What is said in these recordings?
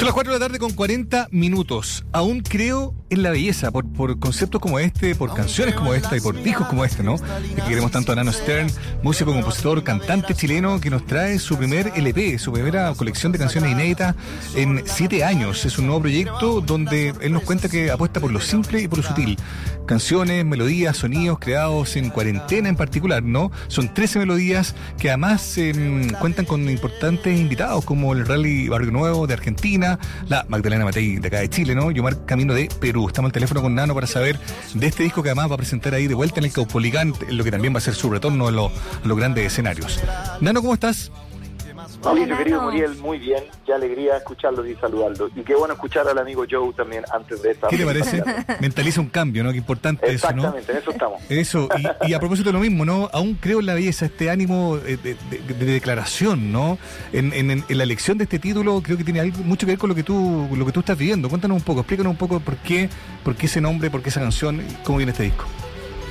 Son las 4 de la tarde con 40 minutos. Aún creo en la belleza por, por conceptos como este, por canciones como esta y por discos como este, ¿no? que queremos tanto a Nano Stern, músico, compositor, cantante chileno que nos trae su primer LP, su primera colección de canciones inéditas en 7 años. Es un nuevo proyecto donde él nos cuenta que apuesta por lo simple y por lo sutil. Canciones, melodías, sonidos creados en cuarentena en particular, ¿no? Son 13 melodías que además em, cuentan con importantes invitados como el Rally Barrio Nuevo de Argentina, la Magdalena Matei de acá de Chile, ¿no? Yomar Camino de Perú. Estamos al teléfono con Nano para saber de este disco que además va a presentar ahí de vuelta en el Caupolicán, lo que también va a ser su retorno a, los grandes escenarios. Nano, ¿cómo estás? Hola, querido Muriel, muy bien. Qué alegría escucharlo y saludarlo. Y qué bueno escuchar al amigo Joe también antes de esta. ¿Qué le parece? Mentaliza un cambio, ¿no? Qué importante eso, ¿no? Exactamente, en eso estamos. Eso, y, a propósito de lo mismo, ¿no? Aún creo en la belleza, este ánimo de, declaración, ¿no? En, la elección de este título creo que tiene algo, mucho que ver con lo que tú lo que tú estás viviendo. Cuéntanos un poco, explícanos un poco por qué, por qué ese nombre, por qué esa canción, cómo viene este disco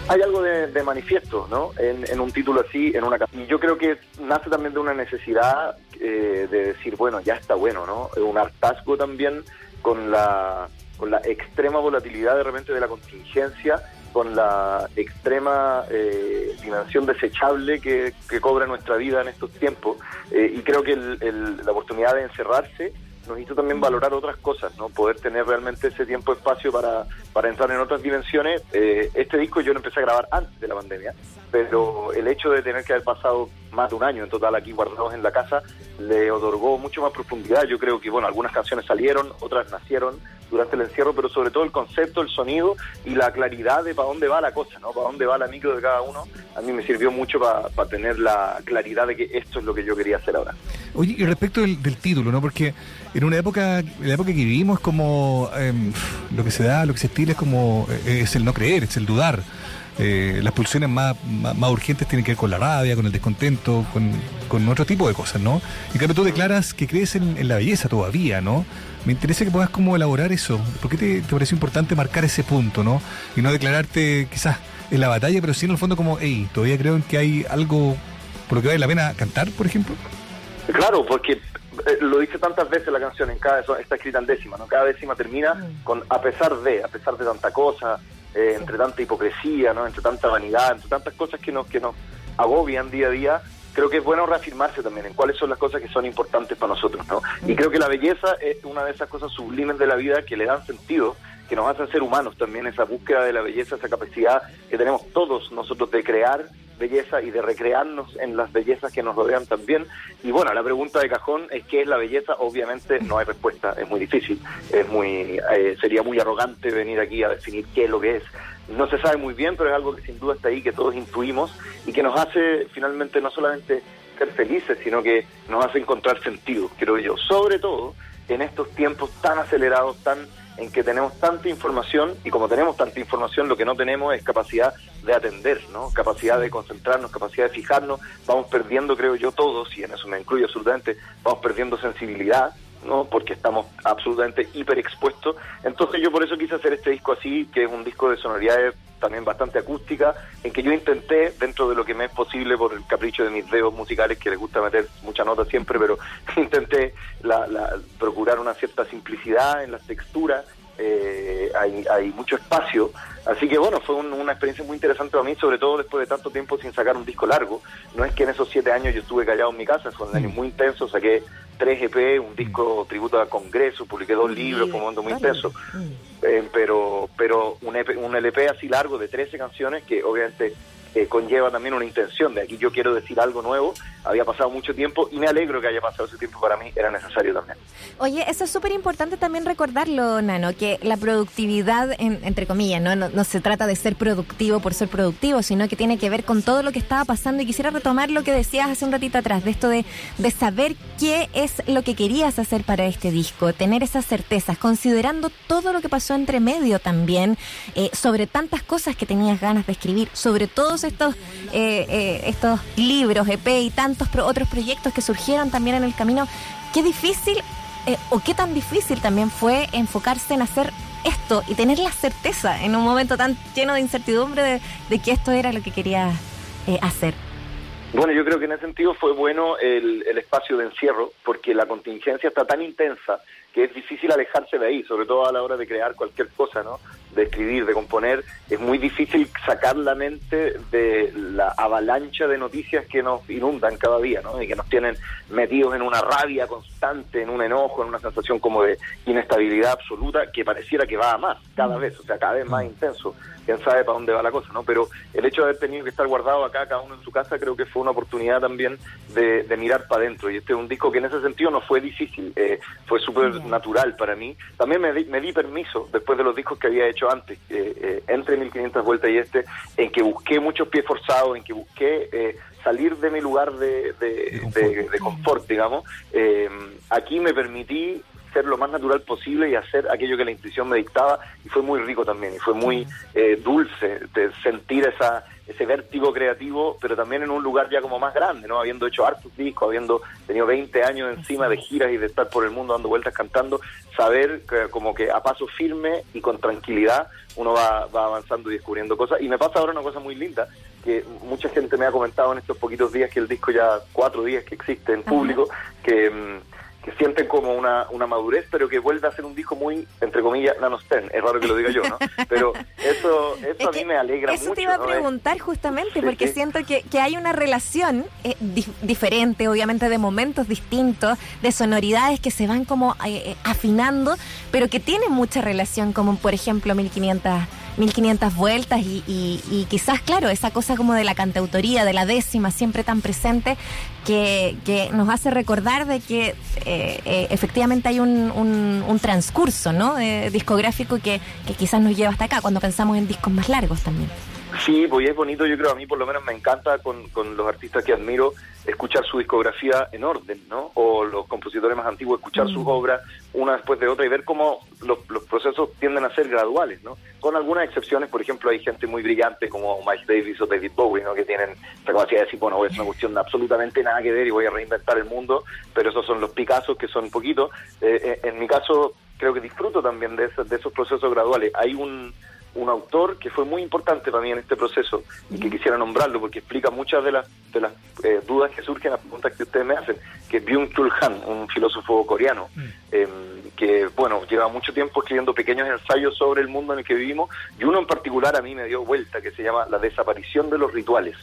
hay algo de, manifiesto, ¿no? En, un título así, en una Y yo creo que nace también de una necesidad eh, de decir, bueno, ya está bueno, ¿no? Un hartazgo también con la, con la extrema volatilidad de repente de la contingencia, con la extrema eh, dimensión desechable que, cobra nuestra vida en estos tiempos. Eh, y creo que la oportunidad de encerrarse nos hizo también valorar otras cosas, ¿no? Poder tener realmente ese tiempo espacio para, para entrar en otras dimensiones. Eh, este disco yo lo empecé a grabar antes de la pandemia, pero el hecho de tener que haber pasado más de un año en total aquí guardados en la casa le otorgó mucho más profundidad. Yo creo que, bueno, algunas canciones salieron, otras nacieron durante el encierro, pero sobre todo el concepto, el sonido y la claridad de para dónde va la cosa, ¿no? Para dónde va la micro de cada uno, a mí me sirvió mucho para tener la claridad de que esto es lo que yo quería hacer ahora. Oye, y respecto del, título, ¿no? Porque en una época, la época que vivimos, como em, lo que se da, lo que se estila es como, eh, es el no creer, es el dudar. Eh, las pulsiones más, más, urgentes tienen que ver con la rabia, con el descontento, con, otro tipo de cosas, ¿no? Y claro, tú declaras que crees en, la belleza todavía, ¿no? Me interesa que puedas como elaborar eso. ¿Por qué te, te pareció importante marcar ese punto, ¿no? Y no declararte quizás en la batalla, pero sí en el fondo como, hey, todavía creo en que hay algo por lo que vale la pena cantar, por ejemplo. Claro, porque eh, lo dice tantas veces la canción, en cada está escrita en décima, ¿no? Cada décima termina mm. con a pesar de, a pesar de tanta cosa, eh, entre tanta hipocresía, ¿no? entre tanta vanidad, entre tantas cosas que nos, que nos agobian día a día, creo que es bueno reafirmarse también en cuáles son las cosas que son importantes para nosotros. ¿no? Y creo que la belleza es una de esas cosas sublimes de la vida que le dan sentido, que nos hacen ser humanos también, esa búsqueda de la belleza, esa capacidad que tenemos todos nosotros de crear belleza y de recrearnos en las bellezas que nos rodean también. Y bueno, la pregunta de cajón es qué es la belleza. Obviamente no hay respuesta, es muy difícil, es muy eh, sería muy arrogante venir aquí a definir qué es lo que es. No se sabe muy bien, pero es algo que sin duda está ahí, que todos intuimos y que nos hace finalmente no solamente ser felices, sino que nos hace encontrar sentido, creo yo. Sobre todo en estos tiempos tan acelerados, tan en que tenemos tanta información y como tenemos tanta información lo que no tenemos es capacidad de atender, ¿no? Capacidad de concentrarnos, capacidad de fijarnos, vamos perdiendo, creo yo, todos, y en eso me incluyo absolutamente, vamos perdiendo sensibilidad, ¿no? Porque estamos absolutamente hiperexpuestos. Entonces yo por eso quise hacer este disco así, que es un disco de sonoridades también bastante acústica, en que yo intenté, dentro de lo que me es posible por el capricho de mis dedos musicales, que les gusta meter mucha nota siempre, pero intenté la, procurar una cierta simplicidad en las texturas, eh, hay, hay mucho espacio. Así que bueno, fue una experiencia muy interesante para mí, sobre todo después de tanto tiempo sin sacar un disco largo. No es que en esos siete años yo estuve callado en mi casa, fue un año mm. muy intenso, saqué tres EP, un disco tributo al Congreso, publiqué dos libros, fue un momento muy intenso. Eh, pero pero un, EP, un LP así largo de 13 canciones que obviamente eh, conlleva también una intención de aquí yo quiero decir algo nuevo, había pasado mucho tiempo y me alegro que haya pasado ese tiempo para mí, era necesario también. Oye, eso es súper importante también recordarlo, Nano, que la productividad, entre comillas, ¿no? ¿no? se trata de ser productivo por ser productivo, sino que tiene que ver con todo lo que estaba pasando y quisiera retomar lo que decías hace un ratito atrás, de esto de, de saber qué es lo que querías hacer para este disco, tener esas certezas, considerando todo lo que pasó entre medio también, eh, sobre tantas cosas que tenías ganas de escribir, sobre todo estos, eh, eh, estos libros, EP y tantos otros proyectos que surgieron también en el camino, qué difícil eh, o qué tan difícil también fue enfocarse en hacer esto y tener la certeza en un momento tan lleno de incertidumbre de, que esto era lo que quería hacer. Bueno, yo creo que en ese sentido fue bueno el, espacio de encierro, porque la contingencia está tan intensa que es difícil alejarse de ahí, sobre todo a la hora de crear cualquier cosa, ¿no? De escribir, de componer, es muy difícil sacar la mente de la avalancha de noticias que nos inundan cada día, ¿no? Y que nos tienen metidos en una rabia constante, en un enojo, en una sensación como de inestabilidad absoluta que pareciera que va a más cada vez, o sea, cada vez más intenso quién sabe para dónde va la cosa, ¿no? Pero el hecho de haber tenido que estar guardado acá, cada uno en su casa, creo que fue una oportunidad también de, mirar para adentro. Y este es un disco que en ese sentido no fue difícil, eh, fue súper natural para mí. También me di, me di permiso, después de los discos que había hecho antes, eh, eh, entre 1500 vueltas y este, en que busqué muchos pies forzados, en que busqué salir de mi lugar de, de confort, digamos. aquí me permití ser lo más natural posible y hacer aquello que la intuición me dictaba y fue muy rico también y fue muy eh, dulce de sentir esa ese vértigo creativo, pero también en un lugar ya como más grande, ¿no? Habiendo hecho hartos discos, habiendo tenido 20 años encima de giras y de estar por el mundo dando vueltas cantando, saber que como que a paso firme y con tranquilidad uno va, va avanzando y descubriendo cosas. Y me pasa ahora una cosa muy linda, que mucha gente me ha comentado en estos poquitos días que el disco ya cuatro días que existe en público, que... Mm, que sienten como una, una madurez, pero que vuelve a ser un disco muy, entre comillas, nanostern. Es raro que lo diga yo, ¿no? Pero eso, eso a mí me alegra mucho. Eso te iba a preguntar justamente, porque siento que, que, hay una relación eh, diferente, obviamente de momentos distintos, de sonoridades que se van como eh, eh, afinando, pero que tienen mucha relación, como por ejemplo 1500 1500 vueltas y, y, quizás, claro, esa cosa como de la cantautoría, de la décima, siempre tan presente, que, que nos hace recordar de que eh, eh, efectivamente hay un, un, transcurso ¿no? Eh, discográfico que, que quizás nos lleva hasta acá, cuando pensamos en discos más largos también. Sí, pues es bonito, yo creo, a mí por lo menos me encanta con, con los artistas que admiro escuchar su discografía en orden, ¿no? O los compositores más antiguos escuchar sus mm. obras una después de otra y ver cómo los, los, procesos tienden a ser graduales, ¿no? Con algunas excepciones, por ejemplo, hay gente muy brillante como Miles Davis o David Bowie, ¿no? Que tienen la capacidad de decir, bueno, es una cuestión de absolutamente nada que ver y voy a reinventar el mundo, pero esos son los Picassos que son poquitos. Eh, eh, en mi caso, creo que disfruto también de, esos, de esos procesos graduales. Hay un un autor que fue muy importante para mí en este proceso y que quisiera nombrarlo porque explica muchas de las de las eh, dudas que surgen, las preguntas que ustedes me hacen, que es Byung-Chul Han, un filósofo coreano, em, que bueno, lleva mucho tiempo escribiendo pequeños ensayos sobre el mundo en el que vivimos y uno en particular a mí me dio vuelta que se llama La desaparición de los rituales.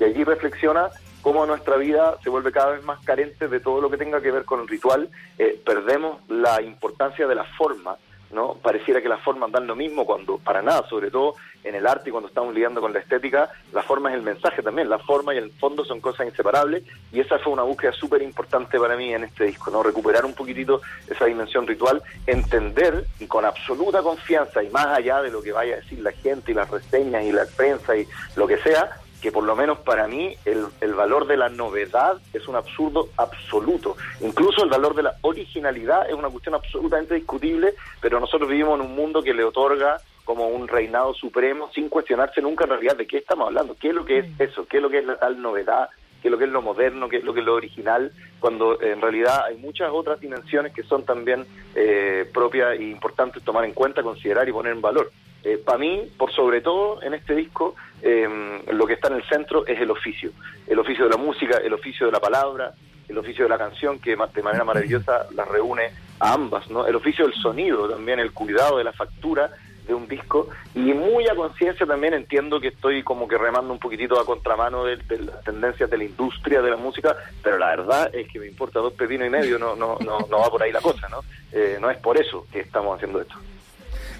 Y allí reflexiona cómo nuestra vida se vuelve cada vez más carente de todo lo que tenga que ver con el ritual, eh, perdemos la importancia de la forma ¿no? Pareciera que las formas dan lo mismo cuando, para nada, sobre todo en el arte y cuando estamos lidiando con la estética, la forma es el mensaje también, la forma y el fondo son cosas inseparables y esa fue una búsqueda súper importante para mí en este disco, ¿no? Recuperar un poquitito esa dimensión ritual, entender y con absoluta confianza y más allá de lo que vaya a decir la gente y las reseñas y la prensa y lo que sea, que por lo menos para mí el, el, valor de la novedad es un absurdo absoluto. Incluso el valor de la originalidad es una cuestión absolutamente discutible, pero nosotros vivimos en un mundo que le otorga como un reinado supremo sin cuestionarse nunca en realidad de qué estamos hablando, qué es lo que es eso, qué es lo que es la tal novedad, qué es lo que es lo moderno, qué es lo que es lo original, cuando en realidad hay muchas otras dimensiones que son también eh, propias e importantes tomar en cuenta, considerar y poner en valor. Eh, para mí, por sobre todo en este disco, eh, lo que está en el centro es el oficio. El oficio de la música, el oficio de la palabra, el oficio de la canción, que de manera maravillosa las reúne a ambas, ¿no? El oficio del sonido también, el cuidado de la factura de un disco y muy a conciencia también entiendo que estoy como que remando un poquitito a contramano de, las tendencias de la industria de la música, pero la verdad es que me importa dos pepinos y medio, no no no, no va por ahí la cosa, ¿no? Eh, no es por eso que estamos haciendo esto.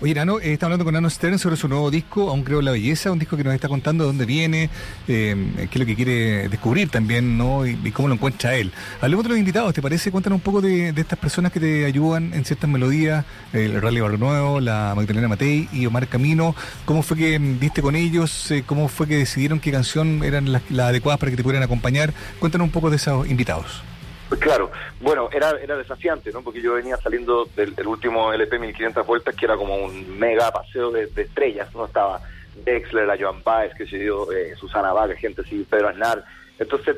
Oye, Nano, eh, está hablando con Nano Stern sobre su nuevo disco, Aún Creo la Belleza, un disco que nos está contando de dónde viene, eh, qué es lo que quiere descubrir también, ¿no? Y, cómo lo encuentra él. Hablemos de los invitados, ¿te parece? Cuéntanos un poco de, estas personas que te ayudan en ciertas melodías, el Rally Barrio Nuevo, la Magdalena Matei y Omar Camino. ¿Cómo fue que viste con ellos? Eh, ¿Cómo fue que decidieron qué canción eran las adecuadas para que te pudieran acompañar? Cuéntanos un poco de esos invitados. Pues claro, bueno, era, era desafiante, ¿no? Porque yo venía saliendo del, último LP 1500 vueltas, que era como un mega paseo de, estrellas, ¿no? Estaba Dexler, la Joan Baez, que se dio eh, Susana Vaga, gente así, Pedro Aznar. Entonces,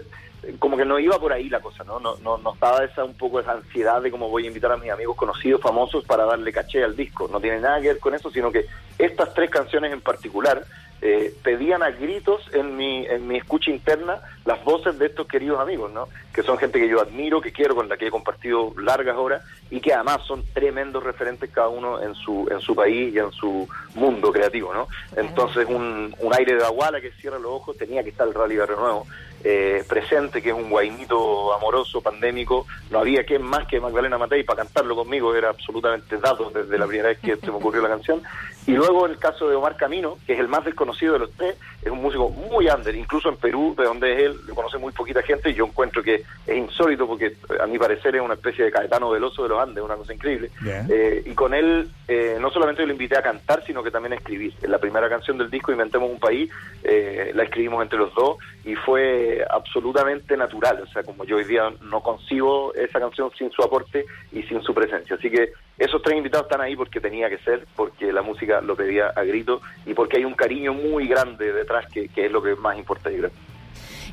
como que no iba por ahí la cosa, ¿no? No, no, no estaba esa un poco esa ansiedad de cómo voy a invitar a mis amigos conocidos, famosos, para darle caché al disco. No tiene nada que ver con eso, sino que estas tres canciones en particular eh, pedían a gritos en mi, en mi escucha interna las voces de estos queridos amigos, ¿no? Que son gente que yo admiro, que quiero, con la que he compartido largas horas y que además son tremendos referentes cada uno en su, en su país y en su mundo creativo, ¿no? Entonces un, un aire de aguala que cierra los ojos tenía que estar el Rally Barrio Nuevo eh, presente, que es un guainito amoroso, pandémico. No había quien más que Magdalena Matei para cantarlo conmigo, era absolutamente dado desde la primera vez que se me ocurrió la canción. Y luego el caso de Omar Camino, que es el más desconocido de los tres, es un músico muy under, incluso en Perú, de donde es él, lo conoce muy poquita gente, y yo encuentro que es insólito porque a mi parecer es una especie de Caetano Veloso de los Andes, una cosa increíble. Eh, y con él eh, no solamente lo invité a cantar, sino que también a escribir. En la primera canción del disco, Inventemos un País, la escribimos entre los dos y fue absolutamente natural. O sea, como yo hoy día no concibo esa canción sin su aporte y sin su presencia. Así que esos tres invitados están ahí porque tenía que ser, porque la música lo pedía a grito y porque hay un cariño muy grande detrás que, que es lo que más importa, creo.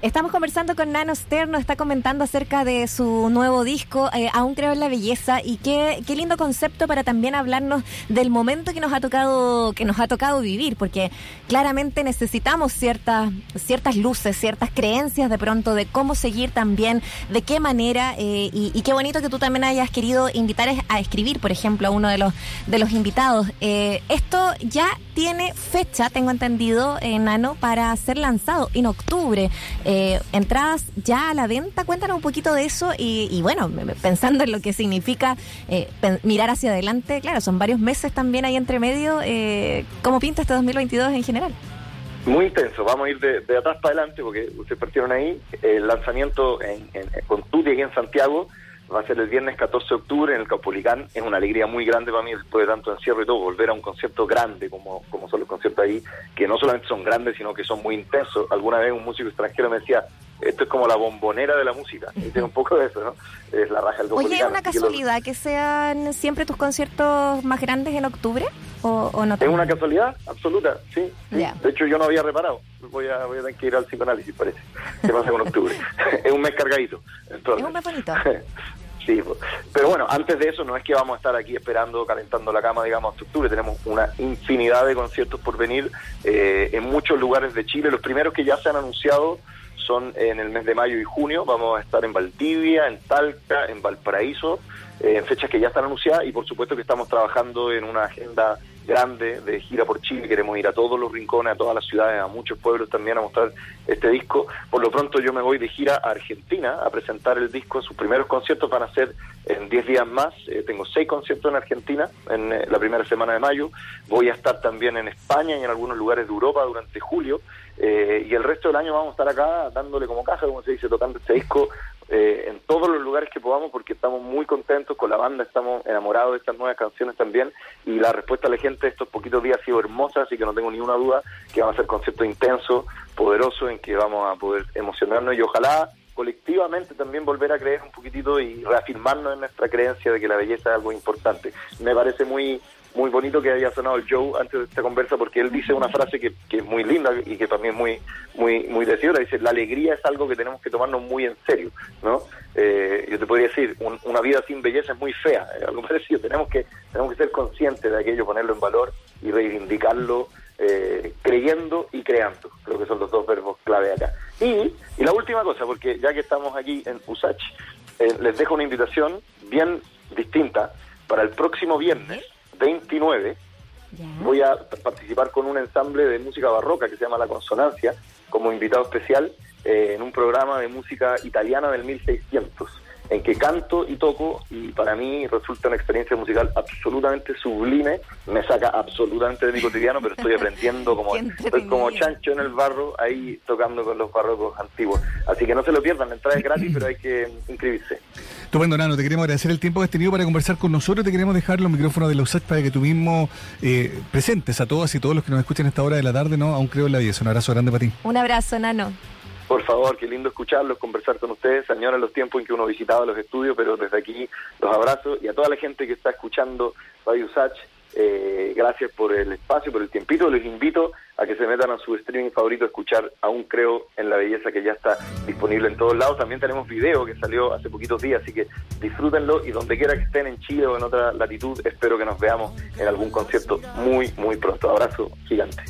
Estamos conversando con Nano Stern, está comentando acerca de su nuevo disco, eh, Aún creo en la belleza, y qué, qué lindo concepto para también hablarnos del momento que nos ha tocado, que nos ha tocado vivir, porque claramente necesitamos ciertas, ciertas luces, ciertas creencias de pronto de cómo seguir también, de qué manera, eh, y, qué bonito que tú también hayas querido invitar a escribir, por ejemplo, a uno de los, de los invitados. Eh, esto ya tiene fecha, tengo entendido, Nano, para ser lanzado en octubre. Entradas ya a la venta. Cuéntanos un poquito de eso y, bueno, pensando en lo que significa eh, mirar hacia adelante, claro, son varios meses también ahí entre medio. Eh, ¿Cómo pinta este 2022 en general? Muy intenso, vamos a ir de, atrás para adelante porque ustedes partieron ahí. El lanzamiento en, en, con Tuti aquí en Santiago va a ser el viernes 14 de octubre en el Caupolicán. Es una alegría muy grande para mí después de tanto encierro y todo, volver a un concierto grande como, como son los conciertos ahí, que no solamente son grandes, sino que son muy intensos. Alguna vez un músico extranjero me decía, esto es como la bombonera de la música. Y tiene un poco de eso, ¿no? Es la raja del Oye, ¿es una casualidad que, sean siempre tus conciertos más grandes en octubre? ¿O, no? Es una casualidad absoluta, sí. De hecho, yo no había reparado. Voy a, voy a tener que ir al psicoanálisis, parece. ¿Qué pasa con octubre? es un mes cargadito. es un mes bonito. Sí, pero bueno, antes de eso no es que vamos a estar aquí esperando, calentando la cama, digamos, hasta octubre. Tenemos una infinidad de conciertos por venir eh, en muchos lugares de Chile. Los primeros que ya se han anunciado son en el mes de mayo y junio. Vamos a estar en Valdivia, en Talca, en Valparaíso, eh, en fechas que ya están anunciadas y por supuesto que estamos trabajando en una agenda grande de gira por Chile, queremos ir a todos los rincones, a todas las ciudades, a muchos pueblos también a mostrar este disco. Por lo pronto yo me voy de gira a Argentina a presentar el disco, sus primeros conciertos van a ser en 10 días más, eh, tengo seis conciertos en Argentina en eh, la primera semana de mayo, voy a estar también en España y en algunos lugares de Europa durante julio, eh, y el resto del año vamos a estar acá dándole como caja, como se dice, tocando este disco eh, en todos los lugares que podamos porque estamos muy contentos con la banda, estamos enamorados de estas nuevas canciones también y la respuesta de la gente estos poquitos días ha sido hermosa, así que no tengo ninguna duda que van a ser conciertos intensos, poderosos, en que vamos a poder emocionarnos y ojalá colectivamente también volver a creer un poquitito y reafirmarnos en nuestra creencia de que la belleza es algo importante. Me parece muy muy bonito que haya sonado el Joe antes de esta conversa porque él dice una frase que, que es muy linda y que también es muy muy muy decidora dice la alegría es algo que tenemos que tomarnos muy en serio no eh, yo te podría decir una vida sin belleza es muy fea algo parecido. Tenemos que tenemos que ser conscientes de aquello ponerlo en valor y reivindicarlo eh, creyendo y creando. Creo que son los dos verbos clave acá. Y, y la última cosa porque ya que estamos aquí en Usach eh, les dejo una invitación bien distinta para el próximo viernes 29 voy a participar con un ensamble de música barroca que se llama La Consonancia como invitado especial eh, en un programa de música italiana del 1600 en que canto y toco y para mí resulta una experiencia musical absolutamente sublime, me saca absolutamente de mi cotidiano, pero estoy aprendiendo como estoy como chancho en el barro ahí tocando con los barrocos antiguos. Así que no se lo pierdan, la entrada es gratis, pero hay que inscribirse. Estupendo, Nano, te queremos agradecer el tiempo que has tenido para conversar con nosotros, te queremos dejar los micrófonos de los para que tú mismo eh, presentes a todas y todos los que nos escuchan a esta hora de la tarde, ¿no? Aún creo en la vida. Un abrazo grande para ti. Un abrazo, Nano. Por favor, qué lindo escucharlos, conversar con ustedes. Señora, los tiempos en que uno visitaba los estudios, pero desde aquí los abrazo y a toda la gente que está escuchando Radio Usach, eh, gracias por el espacio, por el tiempito. Les invito a que se metan a su streaming favorito a escuchar Aún Creo en la Belleza, que ya está disponible en todos lados. También tenemos video que salió hace poquitos días, así que disfrútenlo y donde quiera que estén en Chile o en otra latitud, espero que nos veamos en algún concierto muy, muy pronto. Abrazo gigante.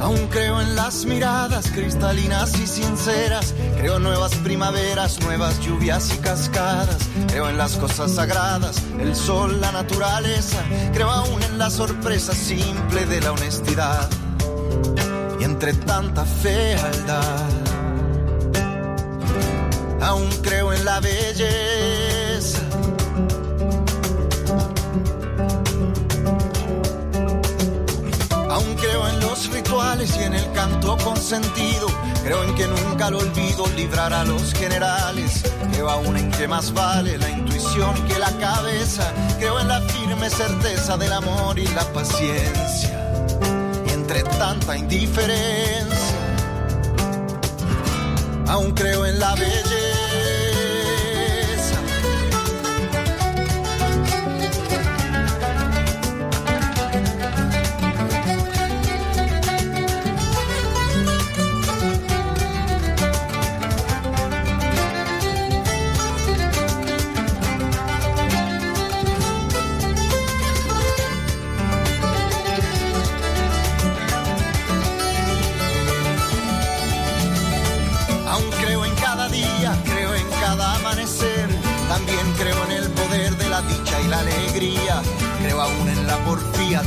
Aún creo en las miradas cristalinas y sinceras. Creo nuevas primaveras, nuevas lluvias y cascadas. Creo en las cosas sagradas, el sol, la naturaleza. Creo aún en la sorpresa simple de la honestidad. Y entre tanta fealdad, aún creo en la belleza y en el canto con sentido. Creo en que nunca lo olvido librar a los generales. Creo aún en que más vale la intuición que la cabeza. Creo en la firme certeza del amor y la paciencia. Entre tanta indiferencia, aún creo en la belleza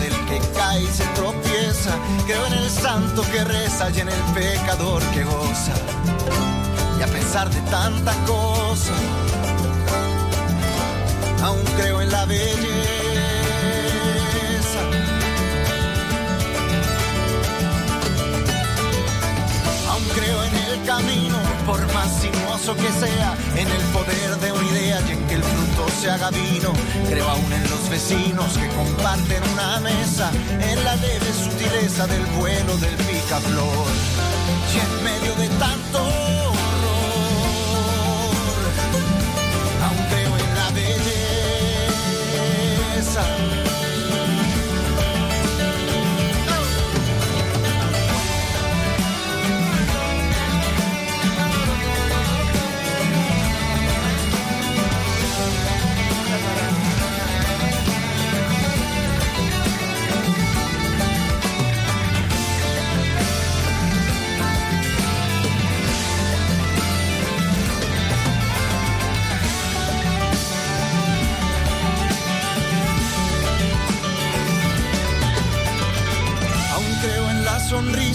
del que cae y se tropieza. Creo en el santo que reza y en el pecador que goza. Y a pesar de tanta cosa, aún creo en la belleza. Aún creo en el camino, por más sinuoso que sea, en el poder de una idea y en que el fruto se haga vino. Creo aún en los vecinos que comparten una mesa, en la leve sutileza del vuelo del picaflor. Y en medio de tanto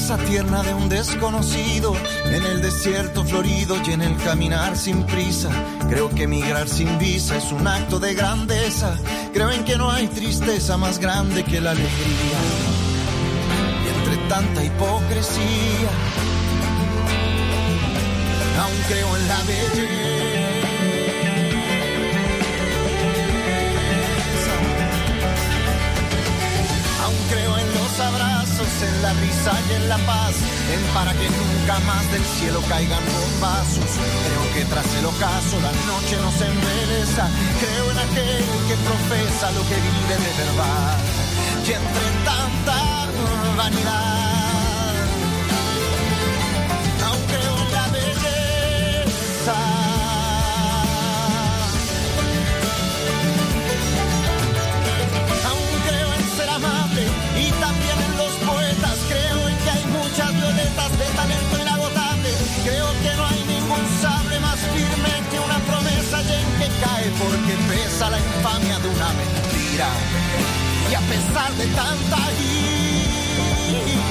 sonrisa tierna de un desconocido, en el desierto florido y en el caminar sin prisa. Creo que migrar sin visa es un acto de grandeza. Creo en que no hay tristeza más grande que la alegría. Y entre tanta hipocresía, aún creo en la belleza. En la risa y en la paz, en para que nunca más del cielo caigan bombazos. Creo que tras el ocaso la noche nos embeleza. Creo en aquel que profesa lo que vive de verdad. Y entre tanta vanidad, porque pesa la infamia de una mentira. Y a pesar de tanta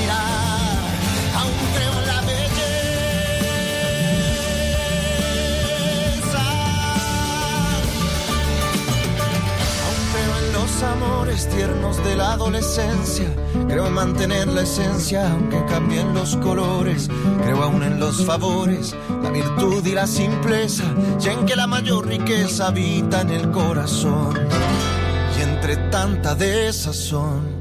ira, aún creo en la belleza. Aún creo en los amores tiernos de la adolescencia. Creo en mantener la esencia, aunque cambien los colores. Creo aún en los favores, virtud y la simpleza. Y en que la mayor riqueza habita en el corazón. Y entre tanta desazón,